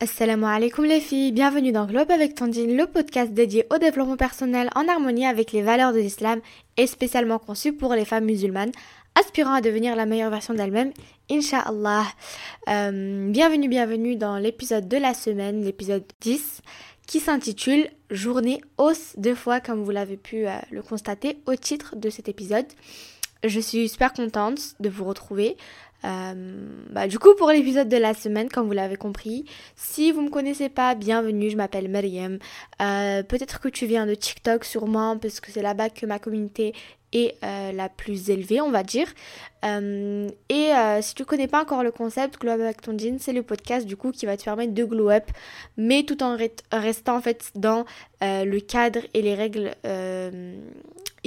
Assalamu alaikum les filles, bienvenue dans Globe avec Tandine, le podcast dédié au développement personnel en harmonie avec les valeurs de l'islam et spécialement conçu pour les femmes musulmanes aspirant à devenir la meilleure version d'elle-même, Inch'Allah. Euh, bienvenue, bienvenue dans l'épisode de la semaine, l'épisode 10, qui s'intitule Journée hausse de foi, comme vous l'avez pu euh, le constater au titre de cet épisode. Je suis super contente de vous retrouver. Euh, bah, du coup, pour l'épisode de la semaine, comme vous l'avez compris, si vous me connaissez pas, bienvenue, je m'appelle Maryam. Euh, peut-être que tu viens de TikTok sûrement, parce que c'est là-bas que ma communauté est euh, la plus élevée, on va dire. Et si tu connais pas encore le concept, Glow Up avec ton jean, c'est le podcast du coup qui va te permettre de glow up, mais tout en restant en fait dans le cadre et les règles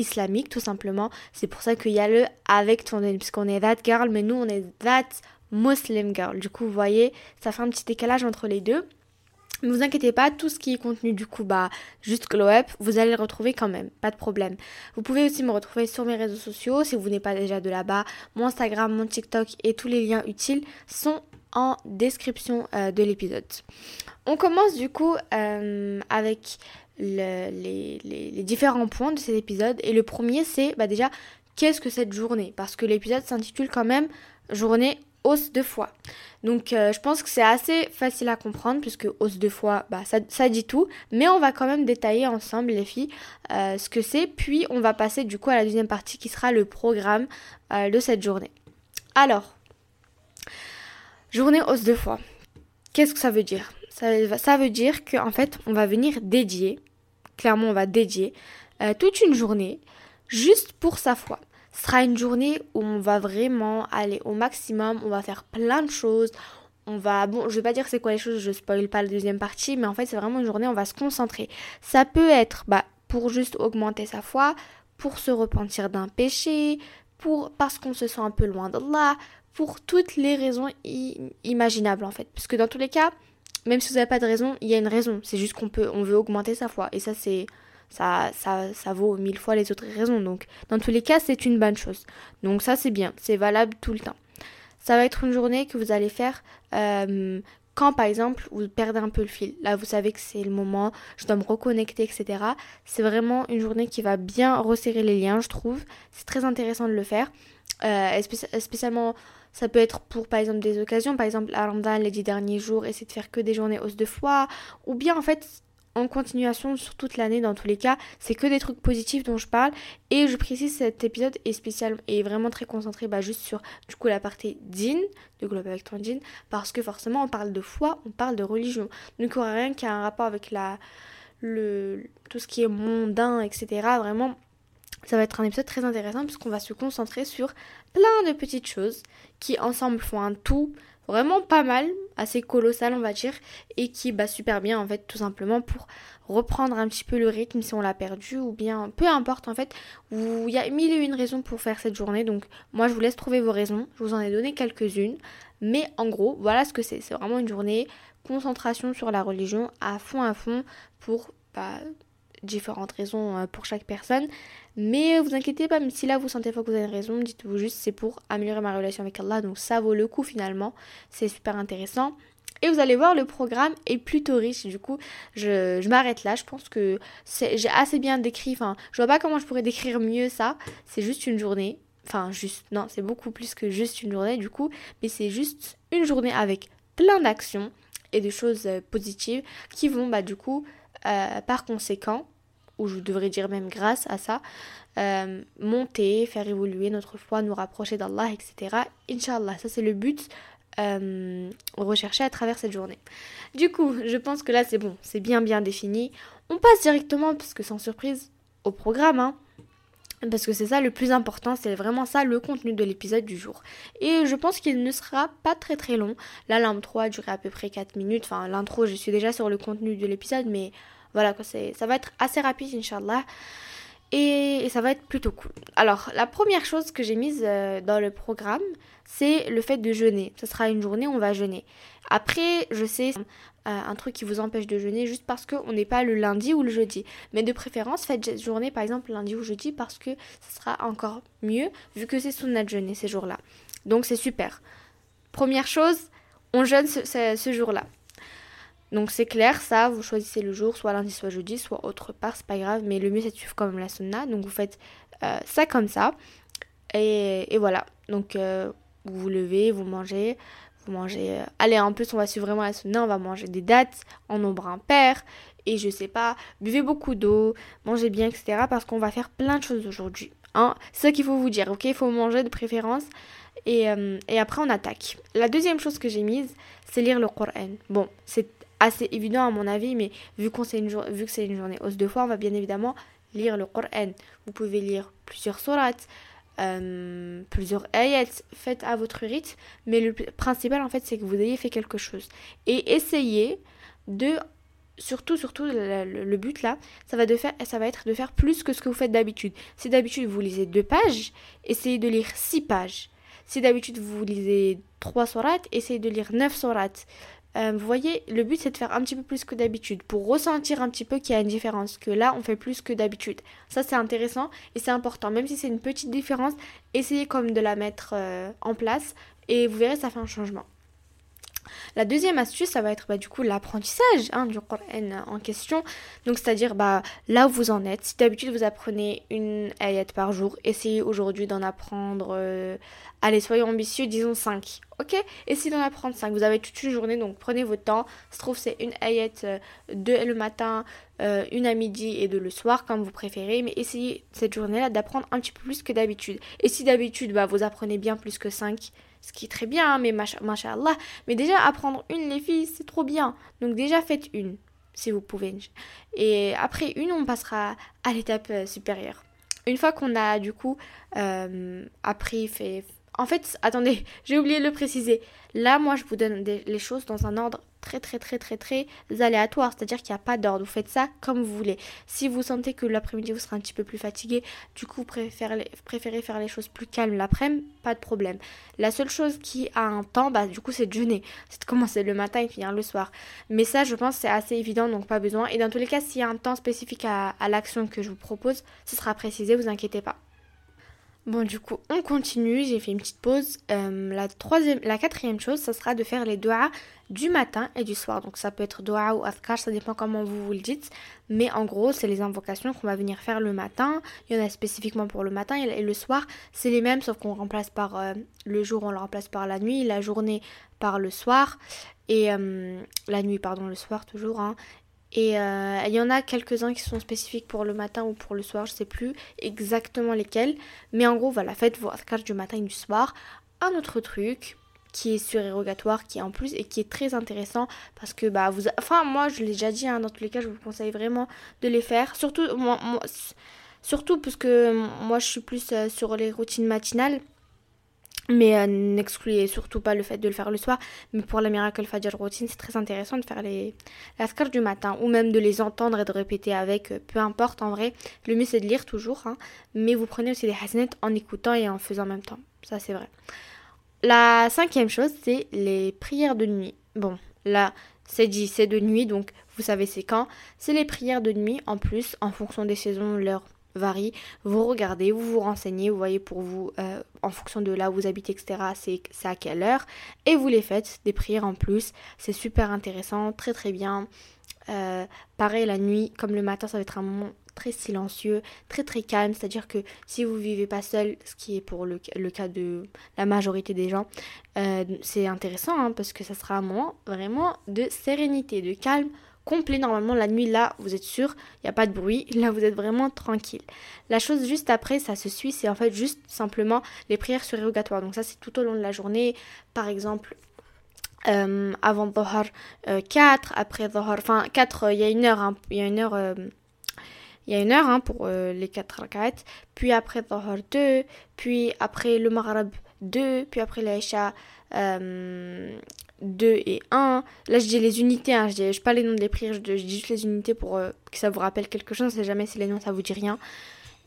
islamiques tout simplement. C'est pour ça qu'il y a le avec ton jean, puisqu'on est that girl, mais nous on est that Muslim girl. Du coup, vous voyez, ça fait un petit décalage entre les deux. Ne vous inquiétez pas, tout ce qui est contenu du coup, bah, juste glow up, vous allez le retrouver quand même, pas de problème. Vous pouvez aussi me retrouver sur mes réseaux sociaux si vous n'êtes pas déjà de là-bas. Mon Instagram, mon TikTok et tous les liens utiles sont en description euh, de l'épisode. On commence du coup euh, avec les, différents points de cet épisode. Et le premier, c'est bah, déjà, qu'est-ce que cette journée? Parce que l'épisode s'intitule quand même Journée hausse de foi. Donc euh, je pense que c'est assez facile à comprendre puisque hausse de foi, bah, ça, dit tout. Mais on va quand même détailler ensemble les filles euh, ce que c'est. Puis on va passer du coup à la deuxième partie qui sera le programme euh, de cette journée. Alors, journée hausse de foi. Qu'est-ce que ça veut dire? Ça, ça, veut dire qu'en fait on va venir dédier, clairement on va dédier toute une journée juste pour sa foi. Ce sera une journée où on va vraiment aller au maximum, on va faire plein de choses. On va, bon, je vais pas dire c'est quoi les choses, je spoil pas la deuxième partie, mais en fait c'est vraiment une journée on va se concentrer. Ça peut être bah, pour juste augmenter sa foi, pour se repentir d'un péché, pour parce qu'on se sent un peu loin d'Allah, pour toutes les raisons imaginables en fait. Parce que dans tous les cas, même si vous n'avez pas de raison, il y a une raison. C'est juste qu'on peut, on veut augmenter sa foi. Et ça, c'est, ça, ça, ça vaut mille fois les autres raisons. Donc, dans tous les cas, c'est une bonne chose. Donc, ça, c'est bien. C'est valable tout le temps. Ça va être une journée que vous allez faire euh, quand, par exemple, vous perdez un peu le fil. Là, vous savez que c'est le moment, je dois me reconnecter, etc. C'est vraiment une journée qui va bien resserrer les liens, je trouve. C'est très intéressant de le faire. Euh, spécialement ça peut être pour par exemple des occasions, par exemple à les dix derniers jours, essayer de faire que des journées hausse de foi, ou bien en fait en continuation sur toute l'année dans tous les cas. C'est que des trucs positifs dont je parle. Et je précise cet épisode est spécial et vraiment très concentré bah, juste sur du coup la partie din de Globe avec ton din parce que forcément on parle de foi, on parle de religion. Donc il rien qui a un rapport avec la le tout ce qui est mondain, etc. Vraiment ça va être un épisode très intéressant puisqu'on va se concentrer sur plein de petites choses qui ensemble font un tout vraiment pas mal, assez colossal on va dire, et qui bat super bien en fait tout simplement pour reprendre un petit peu le rythme si on l'a perdu ou bien peu importe en fait, il y a mille et une raisons pour faire cette journée. Donc moi je vous laisse trouver vos raisons, je vous en ai donné quelques-unes, mais en gros voilà ce que c'est, c'est vraiment une journée concentration sur la religion à fond à fond pour bah, différentes raisons euh, pour chaque personne. Mais vous inquiétez pas, même si là vous sentez pas que vous avez raison, dites-vous juste c'est pour améliorer ma relation avec Allah. Donc ça vaut le coup finalement. C'est super intéressant. Et vous allez voir, le programme est plutôt riche. Du coup, je, m'arrête là. Je pense que j'ai assez bien décrit. Enfin, je vois pas comment je pourrais décrire mieux ça. C'est juste une journée. Enfin, juste, non, c'est beaucoup plus que juste une journée du coup. Mais c'est juste une journée avec plein d'actions et de choses euh, positives qui vont, bah, du coup, euh, par conséquent, ou je devrais dire même grâce à ça, euh, monter, faire évoluer notre foi, nous rapprocher d'Allah, etc. Inch'Allah, ça c'est le but euh, recherché à travers cette journée. Du coup, je pense que là c'est bon, c'est bien bien défini. On passe directement, parce que sans surprise, au programme. Hein, parce que c'est ça le plus important, c'est vraiment ça le contenu de l'épisode du jour. Et je pense qu'il ne sera pas très très long. Là, l'intro a duré à peu près 4 minutes. Enfin, l'intro, je suis déjà sur le contenu de l'épisode, mais voilà, ça va être assez rapide, Inch'Allah. Et, ça va être plutôt cool. Alors, la première chose que j'ai mise euh, dans le programme, c'est le fait de jeûner. Ce sera une journée où on va jeûner. Après, je sais, euh, un truc qui vous empêche de jeûner juste parce qu'on n'est pas le lundi ou le jeudi. Mais de préférence, faites cette journée par exemple lundi ou jeudi parce que ce sera encore mieux vu que c'est sunnah de jeûner ces jours-là. Donc c'est super. Première chose, on jeûne ce jour-là. Donc c'est clair, ça, vous choisissez le jour, soit lundi, soit jeudi, soit autre part, c'est pas grave, mais le mieux c'est de suivre quand même la sunna. Donc vous faites euh, ça comme ça. Et, voilà. Donc euh, vous vous levez, vous mangez, vous mangez. Euh, allez, en plus on va suivre vraiment la sunna, on va manger des dates en nombre impair. Et je sais pas, buvez beaucoup d'eau, mangez bien, etc. Parce qu'on va faire plein de choses aujourd'hui. Hein. C'est ça qu'il faut vous dire, ok? Il faut manger de préférence. Et, et, après, on attaque. La deuxième chose que j'ai mise, c'est lire le Coran. Bon, c'est assez évident à mon avis, mais vu, qu'on une vu que c'est une journée hausse de foi, on va bien évidemment lire le Coran. Vous pouvez lire plusieurs sourates, euh, plusieurs ayats, faites à votre rythme, mais le principal en fait c'est que vous ayez fait quelque chose. Et essayez de surtout, surtout, le, but là, ça va, de faire, ça va être de faire plus que ce que vous faites d'habitude. Si d'habitude vous lisez deux pages, essayez de lire six pages. Si d'habitude vous lisez trois sourates, essayez de lire neuf sourates. Euh, vous voyez, le but c'est de faire un petit peu plus que d'habitude pour ressentir un petit peu qu'il y a une différence, que là on fait plus que d'habitude. Ça c'est intéressant et c'est important. Même si c'est une petite différence, essayez comme de la mettre euh, en place et vous verrez ça fait un changement. La deuxième astuce, ça va être bah, du coup l'apprentissage hein, du Coran en question. Donc c'est-à-dire bah, là où vous en êtes. Si d'habitude vous apprenez une ayat par jour, essayez aujourd'hui d'en apprendre, euh, allez soyons ambitieux, disons 5. Ok? Essayez d'en apprendre 5. Vous avez toute une journée, donc prenez votre temps. Se trouve c'est une ayat euh, le matin, euh, une à midi et deux le soir, comme vous préférez. Mais essayez cette journée-là d'apprendre un petit peu plus que d'habitude. Et si d'habitude bah, vous apprenez bien plus que 5, ce qui est très bien, mais machallah. Mais déjà, apprendre une, les filles, c'est trop bien. Donc déjà, faites une, si vous pouvez. Et après une, on passera à l'étape euh, supérieure. Une fois qu'on a, du coup, euh, appris, fait... En fait, attendez, j'ai oublié de le préciser. Là, moi, je vous donne les choses dans un ordre très très très très très aléatoire, c'est-à-dire qu'il n'y a pas d'ordre, vous faites ça comme vous voulez. Si vous sentez que l'après-midi vous serez un petit peu plus fatigué, du coup vous préférez, faire les choses plus calmes l'après-midi, pas de problème. La seule chose qui a un temps, bah du coup c'est de jeûner, c'est de commencer le matin et finir le soir. Mais ça je pense c'est assez évident donc pas besoin. Et dans tous les cas s'il y a un temps spécifique à, l'action que je vous propose, ce sera précisé, vous inquiétez pas. Bon, du coup, on continue. J'ai fait une petite pause. Euh, la troisième, la quatrième chose, ça sera de faire les doigts du matin et du soir. Donc, ça peut être doigts ou adkar, ça dépend comment vous vous le dites. Mais en gros, c'est les invocations qu'on va venir faire le matin. Il y en a spécifiquement pour le matin et le soir, c'est les mêmes, sauf qu'on remplace par euh, le jour, on le remplace par la nuit, la journée par le soir et euh, la nuit, pardon, le soir toujours. Hein. Et euh, il y en a quelques-uns qui sont spécifiques pour le matin ou pour le soir, je sais plus exactement lesquels. Mais en gros, voilà, faites vos cartes du matin et du soir. Un autre truc qui est surérogatoire, qui est en plus et qui est très intéressant parce que bah vous, enfin moi je l'ai déjà dit, hein, dans tous les cas je vous conseille vraiment de les faire. Surtout moi, surtout parce que moi je suis plus euh, sur les routines matinales. Mais euh, n'excluez surtout pas le fait de le faire le soir. Mais pour la Miracle Fajr routine, c'est très intéressant de faire les l'askar du matin ou même de les entendre et de répéter avec. Euh, peu importe en vrai. Le mieux c'est de lire toujours. Hein. mais vous prenez aussi des hasanat en écoutant et en faisant en même temps. Ça c'est vrai. La cinquième chose, c'est les prières de nuit. Bon, là, c'est dit, c'est de nuit, donc vous savez c'est quand. C'est les prières de nuit en plus, en fonction des saisons, l'heure varie. Vous regardez, vous vous renseignez, vous voyez pour vous, euh, en fonction de là où vous habitez, etc., c'est à quelle heure. Et vous les faites, des prières en plus. C'est super intéressant, très très bien. Euh, pareil, la nuit, comme le matin, ça va être un moment très silencieux, très très calme. C'est-à-dire que si vous vivez pas seul, ce qui est pour le, cas de la majorité des gens, euh, c'est intéressant hein, parce que ça sera un moment vraiment de sérénité, de calme complet. Normalement, la nuit, là, vous êtes sûr, il n'y a pas de bruit. Là, vous êtes vraiment tranquille. La chose juste après, ça se suit, c'est en fait juste simplement les prières surérogatoires. Donc ça, c'est tout au long de la journée. Par exemple, euh, avant Dhahar, 4, après Dhahar, enfin 4, il y a une heure, hein, il y a une heure... Euh, il y a une heure hein, pour euh, les 4 rakats, puis après Dhahar 2, puis après le Maghreb 2, puis après l'Aisha 2 et 1. Là, je dis les unités, hein, je dis pas les noms des prières, je, dis juste les unités pour euh, que ça vous rappelle quelque chose. On sait jamais si les noms ça vous dit rien.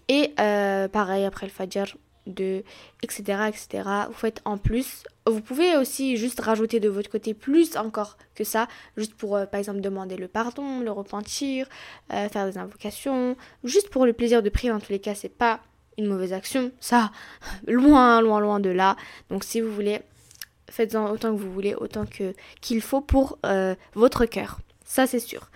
Et euh, pareil, après le Fajr 2, etc., etc. Vous faites en plus. Vous pouvez aussi juste rajouter de votre côté plus encore que ça, juste pour euh, par exemple demander le pardon, le repentir, faire des invocations, juste pour le plaisir de prier. Dans tous les cas, c'est pas une mauvaise action, ça, loin, loin, loin de là. Donc si vous voulez faites-en autant que vous voulez, autant que qu'il faut pour euh, votre cœur. Ça, c'est sûr.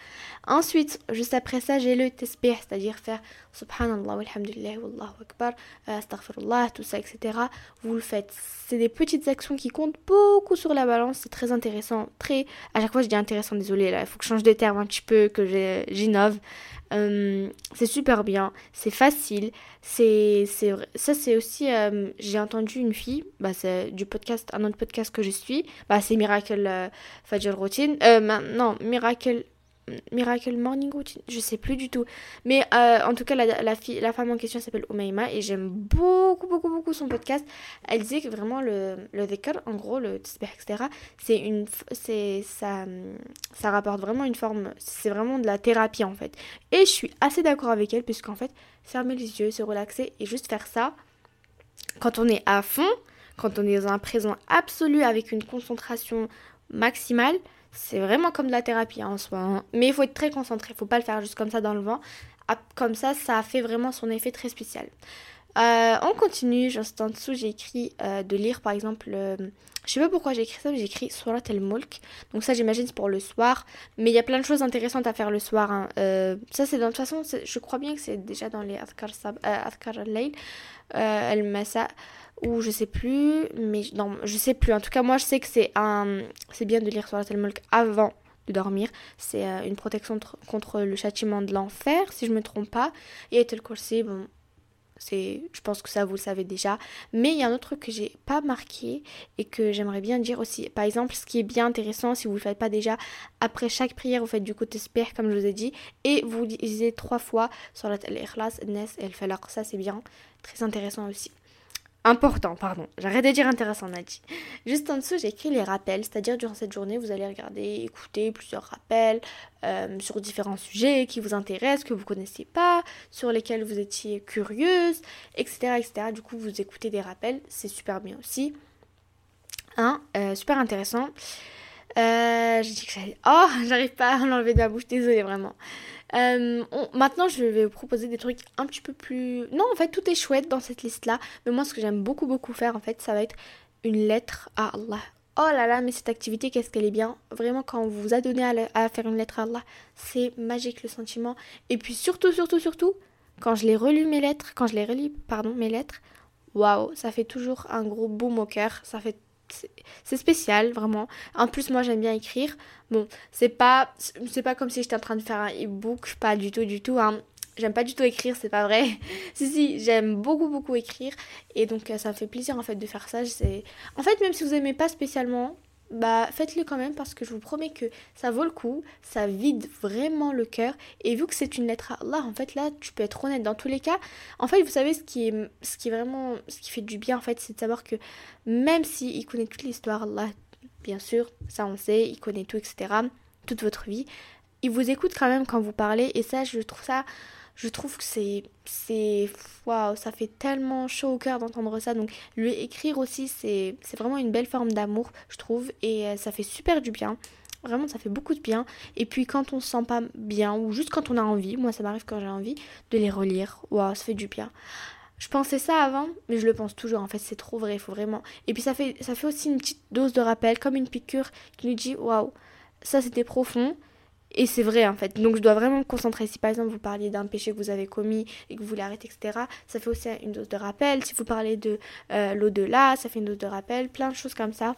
Ensuite, juste après ça, j'ai le tesbih, c'est-à-dire faire subhanallah, walhamdulillah, wallahu akbar, euh, astaghfirullah, tout ça, etc. Vous le faites. C'est des petites actions qui comptent beaucoup sur la balance. C'est très intéressant. Très. À chaque fois, je dis intéressant, désolé, là, il faut que je change de terme un petit peu, que j'innove. Euh, c'est super bien, c'est facile, c'est ça c'est aussi euh, j'ai entendu une fille, bah c'est du podcast un autre podcast que je suis, bah c'est Miracle euh, Fajr Routine, non Miracle Miracle Morning Routine, je sais plus du tout. Mais euh, en tout cas, la, la, fille, la femme en question s'appelle Umayma et j'aime beaucoup, beaucoup, beaucoup son podcast. Elle disait que vraiment le, le en gros, le tisbih, etc., c'est une, c'est, ça, ça rapporte vraiment une forme, c'est vraiment de la thérapie en fait. Et je suis assez d'accord avec elle, puisqu'en fait, fermer les yeux, se relaxer et juste faire ça, quand on est à fond, quand on est dans un présent absolu avec une concentration maximale, c'est vraiment comme de la thérapie hein, en soi. Hein. Mais il faut être très concentré, il faut pas le faire juste comme ça dans le vent. Comme ça, ça fait vraiment son effet très spécial. Euh, on continue, juste en dessous, j'ai écrit euh, de lire par exemple. Euh, je sais pas pourquoi j'ai écrit ça, mais j'ai écrit Surat el-Mulk. Donc, ça, j'imagine, c'est pour le soir. Mais il y a plein de choses intéressantes à faire le soir. Hein. ça, c'est de toute façon, je crois bien que c'est déjà dans les Adkar, al-Layl, el-Masa ou je sais plus, mais non, je sais plus. En tout cas, moi, je sais que c'est un, c'est bien de lire sur la Mulk avant de dormir. C'est euh, une protection contre le châtiment de l'enfer, si je me trompe pas. Et le Kursi, bon, c'est, je pense que ça vous le savez déjà. Mais il y a un autre truc que j'ai pas marqué et que j'aimerais bien dire aussi. Par exemple, ce qui est bien intéressant, si vous le faites pas déjà, après chaque prière, vous faites du côté spère, comme je vous ai dit, et vous lisez trois fois sur la Ikhlas, Nes et el Falaq. Ça, c'est bien, très intéressant aussi. Important, pardon. J'arrête de dire intéressant, Nadi. Juste en dessous, j'ai écrit les rappels, c'est-à-dire durant cette journée, vous allez regarder, écouter plusieurs rappels euh, sur différents sujets qui vous intéressent, que vous connaissez pas, sur lesquels vous étiez curieuse, etc., etc. Du coup, vous écoutez des rappels, c'est super bien aussi. Hein, euh, super intéressant. Euh, j'ai dit que j'allais... Oh, j'arrive pas à l'enlever de ma bouche, désolée vraiment. Euh, maintenant, je vais vous proposer des trucs un petit peu plus... Non, en fait, tout est chouette dans cette liste-là. Mais moi, ce que j'aime beaucoup, beaucoup faire, en fait, ça va être une lettre à Allah. Oh là là, mais cette activité, qu'est-ce qu'elle est bien. Vraiment, quand on vous a donné à, faire une lettre à Allah, c'est magique le sentiment. Et puis surtout, surtout, surtout, quand je les relis mes lettres, quand je les relis, pardon, mes lettres, waouh, ça fait toujours un gros boom au cœur. Ça fait c'est spécial vraiment. En plus moi j'aime bien écrire. Bon c'est pas c'est pas comme si j'étais en train de faire un e-book. Pas du tout du tout hein. j'aime pas du tout écrire c'est pas vrai. Si si j'aime beaucoup beaucoup écrire. Et donc euh, ça me fait plaisir en fait de faire ça. En fait même si vous aimez pas spécialement bah faites-le quand même parce que je vous promets que ça vaut le coup, ça vide vraiment le cœur et vu que c'est une lettre à Allah, en fait là tu peux être honnête dans tous les cas. En fait, vous savez ce qui est vraiment ce qui fait du bien en fait, c'est de savoir que même si il connaît toute l'histoire Allah, bien sûr, ça on sait, il connaît tout etc. toute votre vie, il vous écoute quand même quand vous parlez et ça je trouve ça je trouve que c'est c'est waouh ça fait tellement chaud au cœur d'entendre ça. Donc lui écrire aussi c'est vraiment une belle forme d'amour je trouve. Et euh, ça fait super du bien. Vraiment ça fait beaucoup de bien. Et puis quand on se sent pas bien ou juste quand on a envie moi ça m'arrive quand j'ai envie de les relire. Waouh ça fait du bien. Je pensais ça avant, mais je le pense toujours. En fait, c'est trop vrai, il faut vraiment. Et puis ça fait, ça fait aussi une petite dose de rappel, comme une piqûre qui nous dit waouh, ça c'était profond, et c'est vrai en fait. Donc je dois vraiment me concentrer. Si par exemple vous parliez d'un péché que vous avez commis et que vous voulez arrêter, etc., ça fait aussi une dose de rappel. Si vous parlez de euh, l'au-delà, ça fait une dose de rappel. Plein de choses comme ça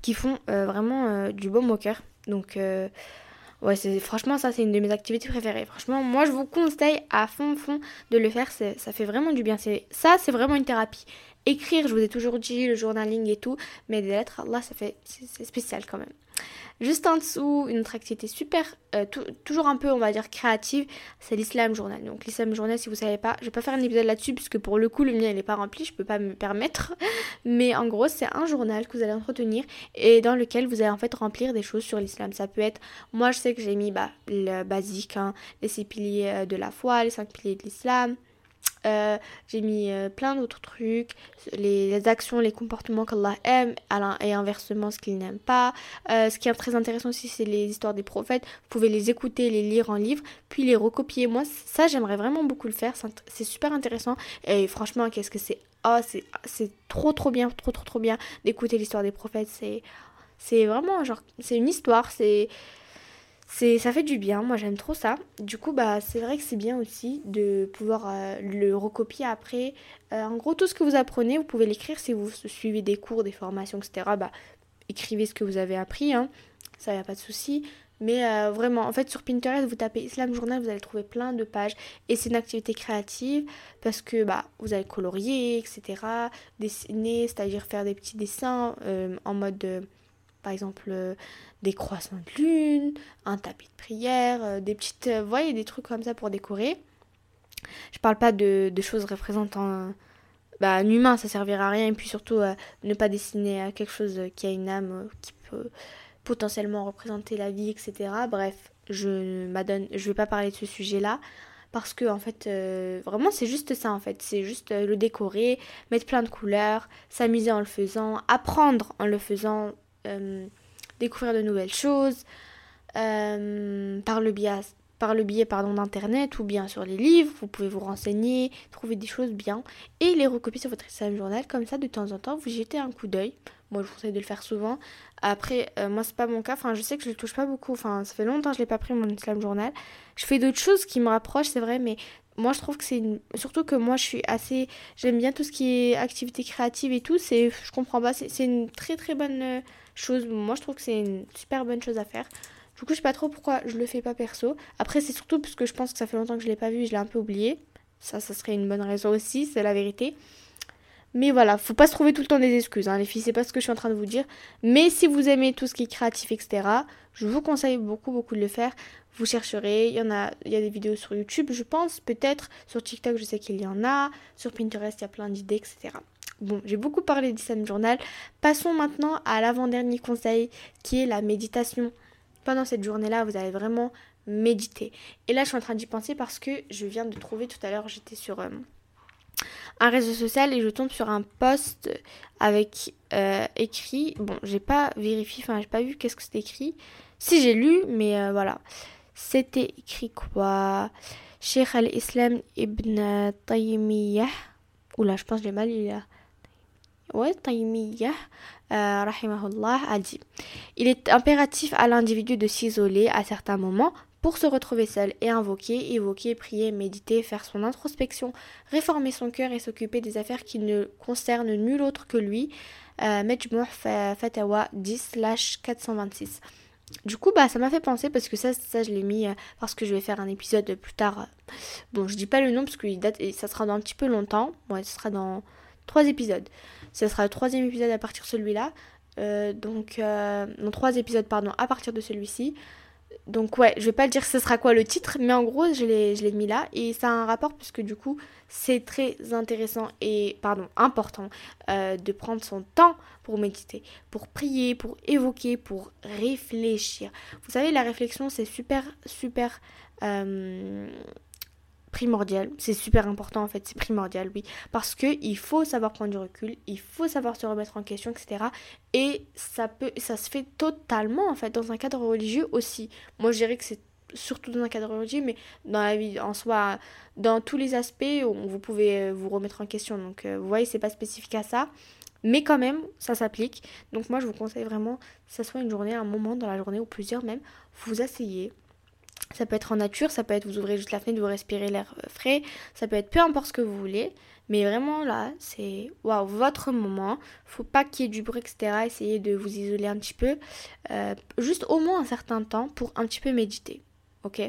qui font euh, vraiment euh, du baume au cœur. Donc ouais, c'est franchement ça c'est une de mes activités préférées. Franchement, moi je vous conseille à fond fond de le faire. Ça fait vraiment du bien. Ça c'est vraiment une thérapie. Écrire, je vous ai toujours dit, le journaling et tout, mais des lettres, là, ça fait, c'est spécial quand même. Juste en dessous, une autre activité super, euh, toujours un peu, on va dire, créative, c'est l'Islam Journal. Donc l'Islam Journal, si vous savez pas, je vais pas faire un épisode là-dessus, puisque pour le coup, le mien, il n'est pas rempli, je peux pas me permettre. Mais en gros, c'est un journal que vous allez entretenir et dans lequel vous allez en fait remplir des choses sur l'islam. Ça peut être, moi je sais que j'ai mis bah, le basique, hein, les six piliers euh, de la foi, les cinq piliers de l'islam, euh, j'ai mis euh, plein d'autres trucs, les, actions, les comportements qu'Allah aime et inversement ce qu'il n'aime pas. Euh, ce qui est très intéressant aussi, c'est les histoires des prophètes. Vous pouvez les écouter, les lire en livre, puis les recopier. Moi, ça, j'aimerais vraiment beaucoup le faire. C'est super intéressant. Et franchement, qu'est-ce que c'est Oh, c'est trop, trop bien, trop, trop, trop bien d'écouter l'histoire des prophètes. C'est vraiment genre, c'est une histoire, c'est C'est, ça fait du bien, moi j'aime trop ça. Du coup, bah, c'est vrai que c'est bien aussi de pouvoir euh, le recopier après. Euh, en gros, tout ce que vous apprenez, vous pouvez l'écrire si vous suivez des cours, des formations, etc. Bah, écrivez ce que vous avez appris, hein. ça, y a pas de souci. Mais euh, vraiment, en fait, sur Pinterest, vous tapez Islam Journal, vous allez trouver plein de pages. Et c'est une activité créative parce que bah, vous allez colorier, etc. Dessiner, c'est-à-dire faire des petits dessins en mode, par exemple, des croissants de lune, un tapis de prière, des petites. vous voyez, des trucs comme ça pour décorer. Je parle pas de, choses représentant. Bah, un humain, ça servira à rien. Et puis surtout, ne pas dessiner quelque chose qui a une âme, qui peut potentiellement représenter la vie, etc. Bref, je m'adonne, je vais pas parler de ce sujet-là parce que en fait euh, vraiment c'est juste ça en fait c'est juste euh, le décorer mettre plein de couleurs s'amuser en le faisant apprendre en le faisant euh, découvrir de nouvelles choses par le biais par le biais pardon d'internet ou bien sur les livres vous pouvez vous renseigner trouver des choses bien et les recopier sur votre Instagram journal comme ça de temps en temps vous jetez un coup d'œil moi, je vous conseille de le faire souvent. Après, euh, moi, c'est pas mon cas. Enfin, je sais que je le touche pas beaucoup. Enfin, ça fait longtemps que je l'ai pas pris mon Islam Journal. Je fais d'autres choses qui me rapprochent, c'est vrai, mais moi, je trouve que c'est une... surtout que moi, je suis assez. J'aime bien tout ce qui est activité créative et tout. C'est, je comprends pas. C'est une très très bonne euh, Moi, je trouve que c'est une super bonne chose à faire. Du coup, je sais pas trop pourquoi je le fais pas perso. Après, c'est surtout parce que je pense que ça fait longtemps que je l'ai pas vu je l'ai un peu oublié. Ça, ça serait une bonne raison aussi, c'est la vérité. Mais voilà, faut pas se trouver tout le temps des excuses, hein, les filles, c'est pas ce que je suis en train de vous dire. Mais si vous aimez tout ce qui est créatif, etc., je vous conseille beaucoup, beaucoup de le faire. Vous chercherez, il y en il y a des vidéos sur YouTube, je pense, peut-être. Sur TikTok, je sais qu'il y en a. Sur Pinterest, il y a plein d'idées, etc. Bon, j'ai beaucoup parlé du Journal. Passons maintenant à l'avant-dernier conseil, qui est la méditation. Pendant cette journée-là, vous allez vraiment méditer. Et là, je suis en train d'y penser parce que je viens de trouver tout à l'heure, j'étais sur... Euh, un réseau social et je tombe sur un post avec euh, écrit. Bon, j'ai pas vérifié, enfin, j'ai pas vu qu'est-ce que c'était écrit. Si j'ai lu, mais euh, voilà. C'était écrit quoi? Sheikh al-Islam ibn Taymiyyah. Oula, je pense que j'ai mal lu là. Taymiyyah, euh, rahimahullah, a dit Il est impératif à l'individu de s'isoler à certains moments pour se retrouver seul et invoquer, évoquer, prier, méditer, faire son introspection, réformer son cœur et s'occuper des affaires qui ne concernent nul autre que lui. Euh, Fatawa 10-426. Du coup, bah, ça m'a fait penser parce que ça, ça je l'ai mis euh, parce que je vais faire un épisode plus tard. Bon, je dis pas le nom parce et ça sera dans un petit peu longtemps. Ouais, ce sera dans trois épisodes. Ce sera le troisième épisode à partir de celui-là. Euh, donc, euh, non, trois épisodes, pardon, à partir de celui-ci donc ouais, je vais pas dire ce sera quoi le titre, mais en gros, je l'ai mis là. Et ça a un rapport puisque du coup, c'est très intéressant et, pardon, important euh, de prendre son temps pour méditer, pour prier, pour évoquer, pour réfléchir. Vous savez, la réflexion, c'est super, super... Primordial. C'est super important en fait, c'est primordial, oui. Parce que il faut savoir prendre du recul, il faut savoir se remettre en question, etc. Et ça peut, ça se fait totalement en fait dans un cadre religieux aussi. Moi, je dirais que c'est surtout dans un cadre religieux, mais dans la vie en soi, dans tous les aspects, vous pouvez euh, vous remettre en question. Donc, euh, vous voyez, c'est pas spécifique à ça. Mais quand même, ça s'applique. Donc moi, je vous conseille vraiment, que ce soit une journée, un moment dans la journée, ou plusieurs même, vous asseyez, ça peut être en nature, ça peut être vous ouvrez juste la fenêtre, vous respirez l'air euh, frais, ça peut être peu importe ce que vous voulez. Mais vraiment là, c'est votre moment. Faut pas qu'il y ait du bruit, etc. Essayez de vous isoler un petit peu. Euh, juste au moins un certain temps pour un petit peu méditer. Ok?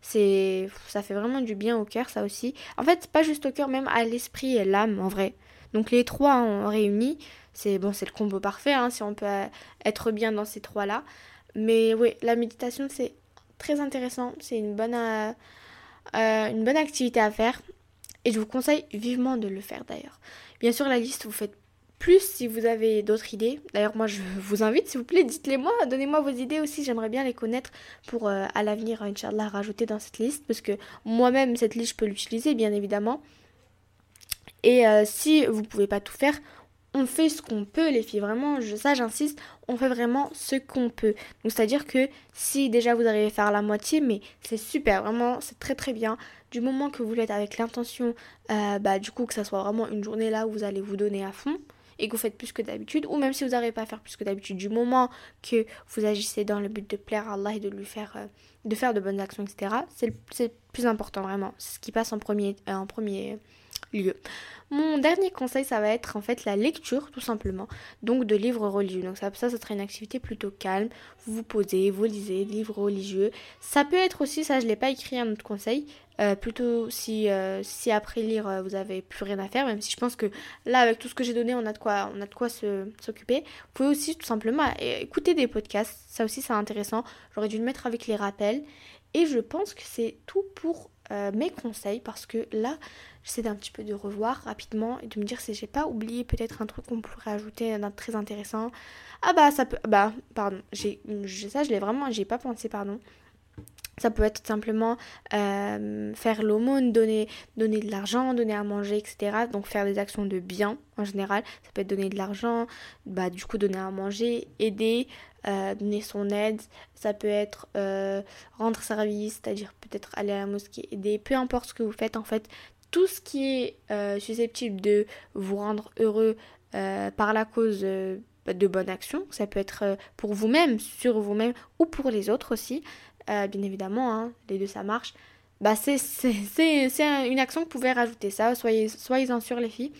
C'est Ça fait vraiment du bien au cœur, ça aussi. En fait, pas juste au cœur, même à l'esprit et l'âme en vrai. Donc les trois réunis, c'est bon, c'est le combo parfait hein, si on peut être bien dans ces trois-là. Mais oui, la méditation, c'est très intéressant. C'est une bonne, euh, euh, une bonne activité à faire. Et je vous conseille vivement de le faire d'ailleurs. Bien sûr, la liste, vous faites plus si vous avez d'autres idées. D'ailleurs, moi, je vous invite, s'il vous plaît, dites-les moi. Donnez-moi vos idées aussi. J'aimerais bien les connaître pour euh, à l'avenir, Inch'Allah, rajouter dans cette liste. Parce que moi-même, cette liste, je peux l'utiliser, bien évidemment. Et si vous pouvez pas tout faire, on fait ce qu'on peut, les filles. Vraiment, ça j'insiste, on fait vraiment ce qu'on peut. Donc c'est-à-dire que si déjà vous arrivez à faire la moitié, mais c'est super, vraiment, c'est très très bien. Du moment que vous l'êtes avec l'intention, euh, bah du coup que ça soit vraiment une journée là où vous allez vous donner à fond et que vous faites plus que d'habitude, ou même si vous n'arrivez pas à faire plus que d'habitude, du moment que vous agissez dans le but de plaire à Allah et de lui faire, euh, de faire de bonnes actions, etc., c'est le plus important vraiment. C'est ce qui passe en premier, euh, en premier lieu. Mon dernier conseil, ça va être en fait la lecture, tout simplement. Donc de livres religieux. Donc ça, ça, ça sera une activité plutôt calme. Vous vous posez, vous lisez, livres religieux. Ça peut être aussi, ça je l'ai pas écrit un autre conseil, euh, plutôt si, euh, si après lire euh, vous avez plus rien à faire, même si je pense que là avec tout ce que j'ai donné on a de quoi, on a de quoi s'occuper. Vous pouvez aussi tout simplement écouter des podcasts, ça aussi c'est intéressant. J'aurais dû le mettre avec les rappels. Et je pense que c'est tout pour mes conseils parce que là j'essaie d'un petit peu de revoir rapidement et de me dire si j'ai pas oublié peut-être un truc qu'on pourrait ajouter d'un très intéressant. Ah bah ça peut bah pardon, j'ai ça je l'ai vraiment j'ai pas pensé pardon. Ça peut être simplement euh, faire l'aumône, donner, donner de l'argent, donner à manger, etc. Donc faire des actions de bien en général. Ça peut être donner de l'argent, bah, du coup donner à manger, aider, euh, donner son aide. Ça peut être euh, rendre service, c'est-à-dire peut-être aller à la mosquée, aider. Peu importe ce que vous faites en fait, tout ce qui est susceptible de vous rendre heureux par la cause de bonnes actions. Ça peut être pour vous-même, sur vous-même ou pour les autres aussi. Euh, bien évidemment, hein, les deux ça marche. Bah c'est une action que vous pouvez rajouter ça, soyez, soyez-en sûrs les filles.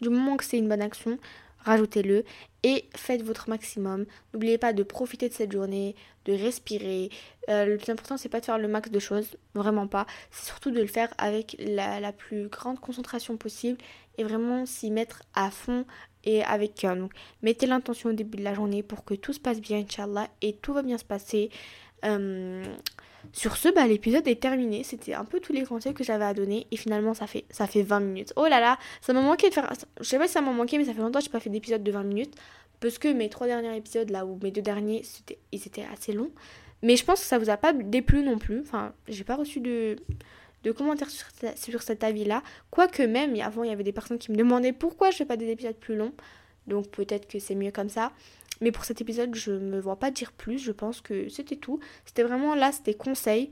Du moment que c'est une bonne action, rajoutez-le et faites votre maximum. N'oubliez pas de profiter de cette journée, de respirer. Euh, le plus important, c'est pas de faire le max de choses, vraiment pas. C'est surtout de le faire avec la, la plus grande concentration possible et vraiment s'y mettre à fond et avec cœur. Donc, mettez l'intention au début de la journée pour que tout se passe bien, Inch'Allah, et tout va bien se passer. Euh, sur ce, bah, l'épisode est terminé. C'était un peu tous les conseils que j'avais à donner. Et finalement, ça fait, ça fait 20 minutes. Oh là là, ça m'a manqué de faire. Je sais pas si ça m'a manqué, mais ça fait longtemps que j'ai pas fait d'épisode de 20 minutes. Parce que mes trois derniers épisodes, là, ou mes deux derniers, ils étaient assez longs. Mais je pense que ça vous a pas déplu non plus. Enfin, j'ai pas reçu de, de commentaires sur, sur cet avis-là. Quoique même, avant, il y avait des personnes qui me demandaient pourquoi je fais pas des épisodes plus longs. Donc peut-être que c'est mieux comme ça. Mais pour cet épisode, je ne me vois pas dire plus. Je pense que c'était tout. C'était vraiment là, c'était conseils.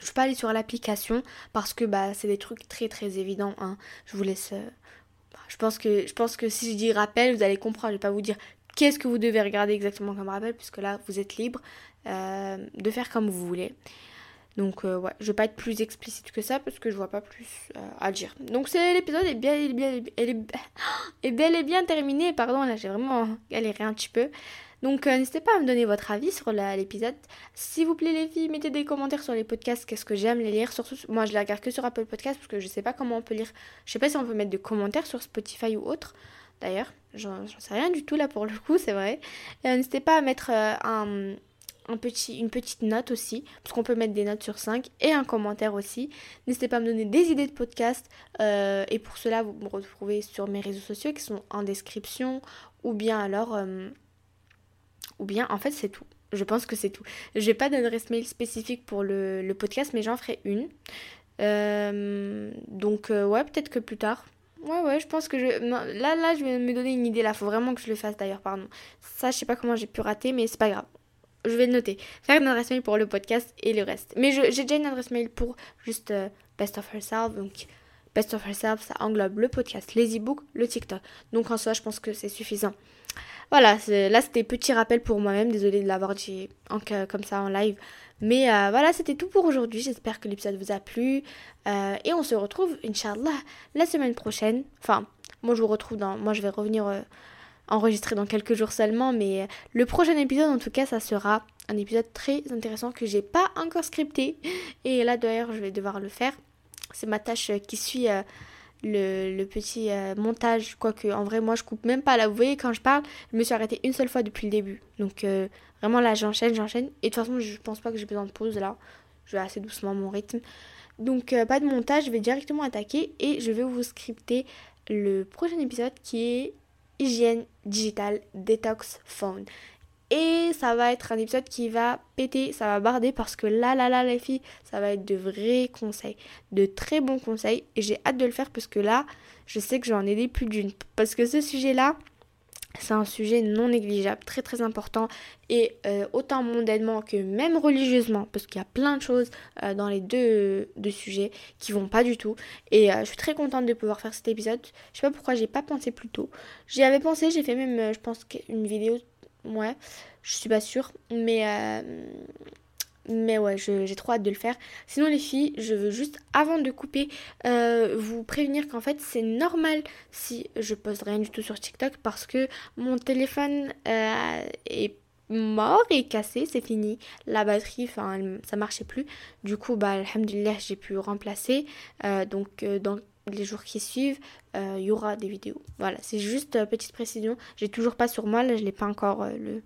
Je vais pas aller sur l'application parce que bah, c'est des trucs très très évidents. Hein. Je vous laisse. Euh, je, pense que, si je dis rappel, vous allez comprendre. Je ne vais pas vous dire qu'est-ce que vous devez regarder exactement comme rappel, puisque là, vous êtes libre euh, de faire comme vous voulez. Donc euh, ouais, je vais pas être plus explicite que ça parce que je vois pas plus euh, à dire. Donc c'est l'épisode est bien, est, bel et bien terminé. Pardon, là j'ai vraiment galéré un petit peu. Donc euh, n'hésitez pas à me donner votre avis sur l'épisode. S'il vous plaît les filles, mettez des commentaires sur les podcasts, qu'est-ce que j'aime les lire? Surtout, moi je les regarde que sur Apple Podcast parce que je sais pas comment on peut lire. Je sais pas si on peut mettre des commentaires sur Spotify ou autre. D'ailleurs, j'en sais rien du tout là pour le coup, c'est vrai. N'hésitez pas à mettre un une petite note aussi, parce qu'on peut mettre des notes sur 5 et un commentaire aussi. N'hésitez pas à me donner des idées de podcast. Euh, et pour cela, vous me retrouvez sur mes réseaux sociaux qui sont en description. Ou bien alors. Euh, ou bien, en fait, c'est tout. Je pense que c'est tout. Je n'ai pas d'adresse mail spécifique pour le, podcast, mais j'en ferai une. Euh, donc, ouais, peut-être que plus tard. Ouais, ouais, je pense que je. là, là, je vais me donner une idée là. Faut vraiment que je le fasse d'ailleurs, pardon. Ça, je sais pas comment j'ai pu rater, mais c'est pas grave je vais le noter. Faire une adresse mail pour le podcast et le reste. Mais j'ai déjà une adresse mail pour juste euh, Best of Herself. Donc, Best of Herself, ça englobe le podcast, les e-books, le TikTok. Donc, en soi, je pense que c'est suffisant. Voilà, là, c'était petit rappel pour moi-même. Désolée de l'avoir dit comme ça en live. Mais euh, voilà, c'était tout pour aujourd'hui. J'espère que l'épisode vous a plu. Euh, et on se retrouve, Inch'Allah, la semaine prochaine. Enfin, moi, je vous retrouve dans. Moi, je vais revenir enregistré dans quelques jours seulement, mais le prochain épisode en tout cas ça sera un épisode très intéressant que j'ai pas encore scripté et là d'ailleurs je vais devoir le faire. C'est ma tâche qui suit euh, le, petit euh, montage, quoique en vrai moi je coupe même pas là, vous voyez quand je parle, je me suis arrêtée une seule fois depuis le début. Donc euh, vraiment là j'enchaîne, j'enchaîne et de toute façon je pense pas que j'ai besoin de pause là. Je vais assez doucement mon rythme. Donc pas de montage, je vais directement attaquer et je vais vous scripter le prochain épisode qui est hygiène digitale détox phone. Et ça va être un épisode qui va péter, ça va barder parce que là, là, là, les filles, ça va être de vrais conseils, de très bons conseils. Et j'ai hâte de le faire parce que là, je sais que j'en ai des plus d'une. Parce que ce sujet-là, c'est un sujet non négligeable, très très important et euh, autant mondainement que même religieusement parce qu'il y a plein de choses euh, dans les deux, deux, sujets qui vont pas du tout et euh, je suis très contente de pouvoir faire cet épisode. Je sais pas pourquoi j'ai pas pensé plus tôt. J'y avais pensé, j'ai fait même je pense une vidéo ouais, je suis pas sûre mais mais ouais, j'ai trop hâte de le faire. Sinon les filles, je veux juste, avant de couper, euh, vous prévenir qu'en fait c'est normal si je poste rien du tout sur TikTok parce que mon téléphone euh, est mort et cassé, c'est fini. La batterie, enfin, ça marchait plus. Du coup, bah, alhamdulillah, j'ai pu remplacer. Euh, donc, dans les jours qui suivent, il y aura des vidéos. Voilà, c'est juste petite précision. J'ai toujours pas sur moi, là, je l'ai pas encore le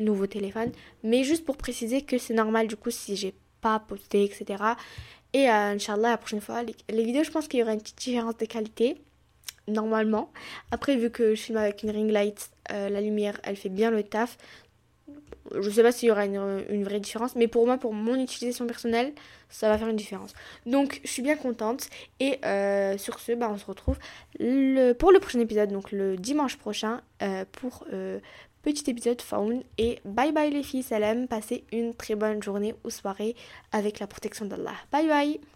nouveau téléphone. Mais juste pour préciser que c'est normal du coup si j'ai pas posté, etc. Et euh, Inch'Allah, la prochaine fois, les, vidéos, je pense qu'il y aura une petite différence de qualité. Normalement. Après, vu que je filme avec une ring light, euh, la lumière, elle fait bien le taf. Je sais pas s'il y aura une, vraie différence, mais pour moi, pour mon utilisation personnelle, ça va faire une différence. Donc, je suis bien contente. Et euh, sur ce, bah, on se retrouve le, pour le prochain épisode, donc le dimanche prochain, euh, pour petit épisode found et bye bye les filles, salam, passez une très bonne journée ou soirée avec la protection d'Allah. Bye bye